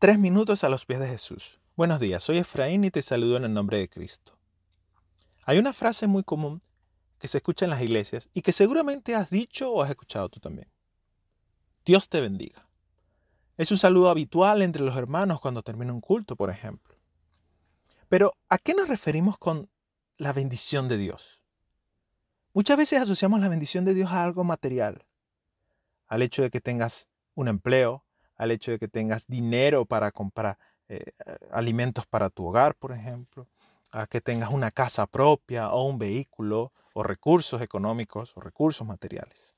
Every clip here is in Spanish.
Tres minutos a los pies de Jesús. Buenos días, soy Efraín y te saludo en el nombre de Cristo. Hay una frase muy común que se escucha en las iglesias y que seguramente has dicho o has escuchado tú también. Dios te bendiga. Es un saludo habitual entre los hermanos cuando termina un culto, por ejemplo. Pero, ¿a qué nos referimos con la bendición de Dios? Muchas veces asociamos la bendición de Dios a algo material, al hecho de que tengas un empleo, al hecho de que tengas dinero para comprar eh, alimentos para tu hogar, por ejemplo, a que tengas una casa propia o un vehículo o recursos económicos o recursos materiales.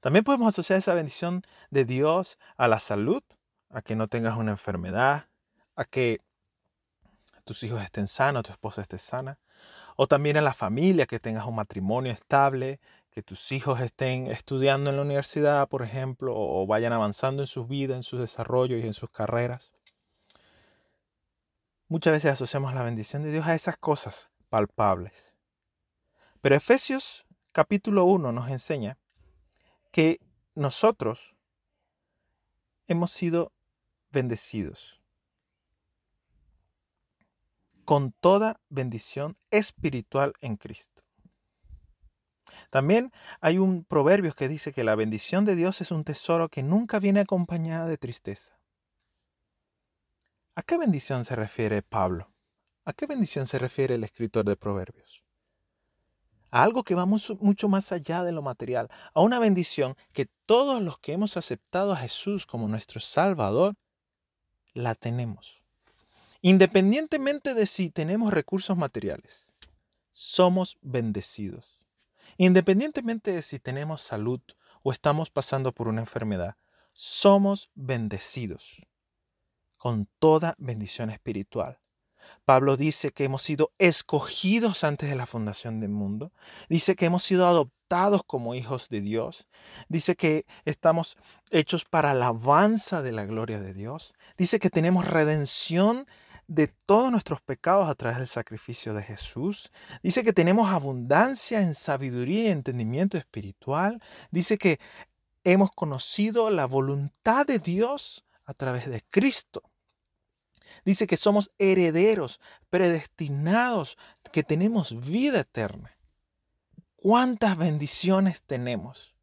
También podemos asociar esa bendición de Dios a la salud, a que no tengas una enfermedad, a que tus hijos estén sanos, tu esposa esté sana, o también a la familia, que tengas un matrimonio estable, que tus hijos estén estudiando en la universidad, por ejemplo, o vayan avanzando en sus vidas, en su desarrollo y en sus carreras. Muchas veces asociamos la bendición de Dios a esas cosas palpables. Pero Efesios capítulo 1 nos enseña que nosotros hemos sido bendecidos con toda bendición espiritual en Cristo. También hay un proverbio que dice que la bendición de Dios es un tesoro que nunca viene acompañada de tristeza. ¿A qué bendición se refiere Pablo? ¿A qué bendición se refiere el escritor de Proverbios? A algo que va mucho más allá de lo material, a una bendición que todos los que hemos aceptado a Jesús como nuestro Salvador, la tenemos. Independientemente de si tenemos recursos materiales, somos bendecidos. Independientemente de si tenemos salud o estamos pasando por una enfermedad, somos bendecidos con toda bendición espiritual. Pablo dice que hemos sido escogidos antes de la fundación del mundo. Dice que hemos sido adoptados como hijos de Dios. Dice que estamos hechos para alabanza de la gloria de Dios. Dice que tenemos redención de todos nuestros pecados a través del sacrificio de Jesús. Dice que tenemos abundancia en sabiduría y entendimiento espiritual. Dice que hemos conocido la voluntad de Dios a través de Cristo. Dice que somos herederos, predestinados, que tenemos vida eterna. ¿Cuántas bendiciones tenemos?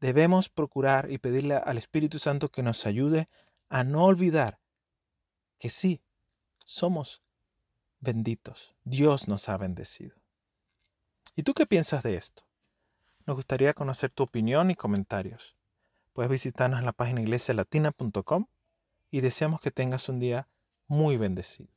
Debemos procurar y pedirle al Espíritu Santo que nos ayude a no olvidar que sí, somos benditos. Dios nos ha bendecido. ¿Y tú qué piensas de esto? Nos gustaría conocer tu opinión y comentarios. Puedes visitarnos en la página iglesialatina.com y deseamos que tengas un día muy bendecido.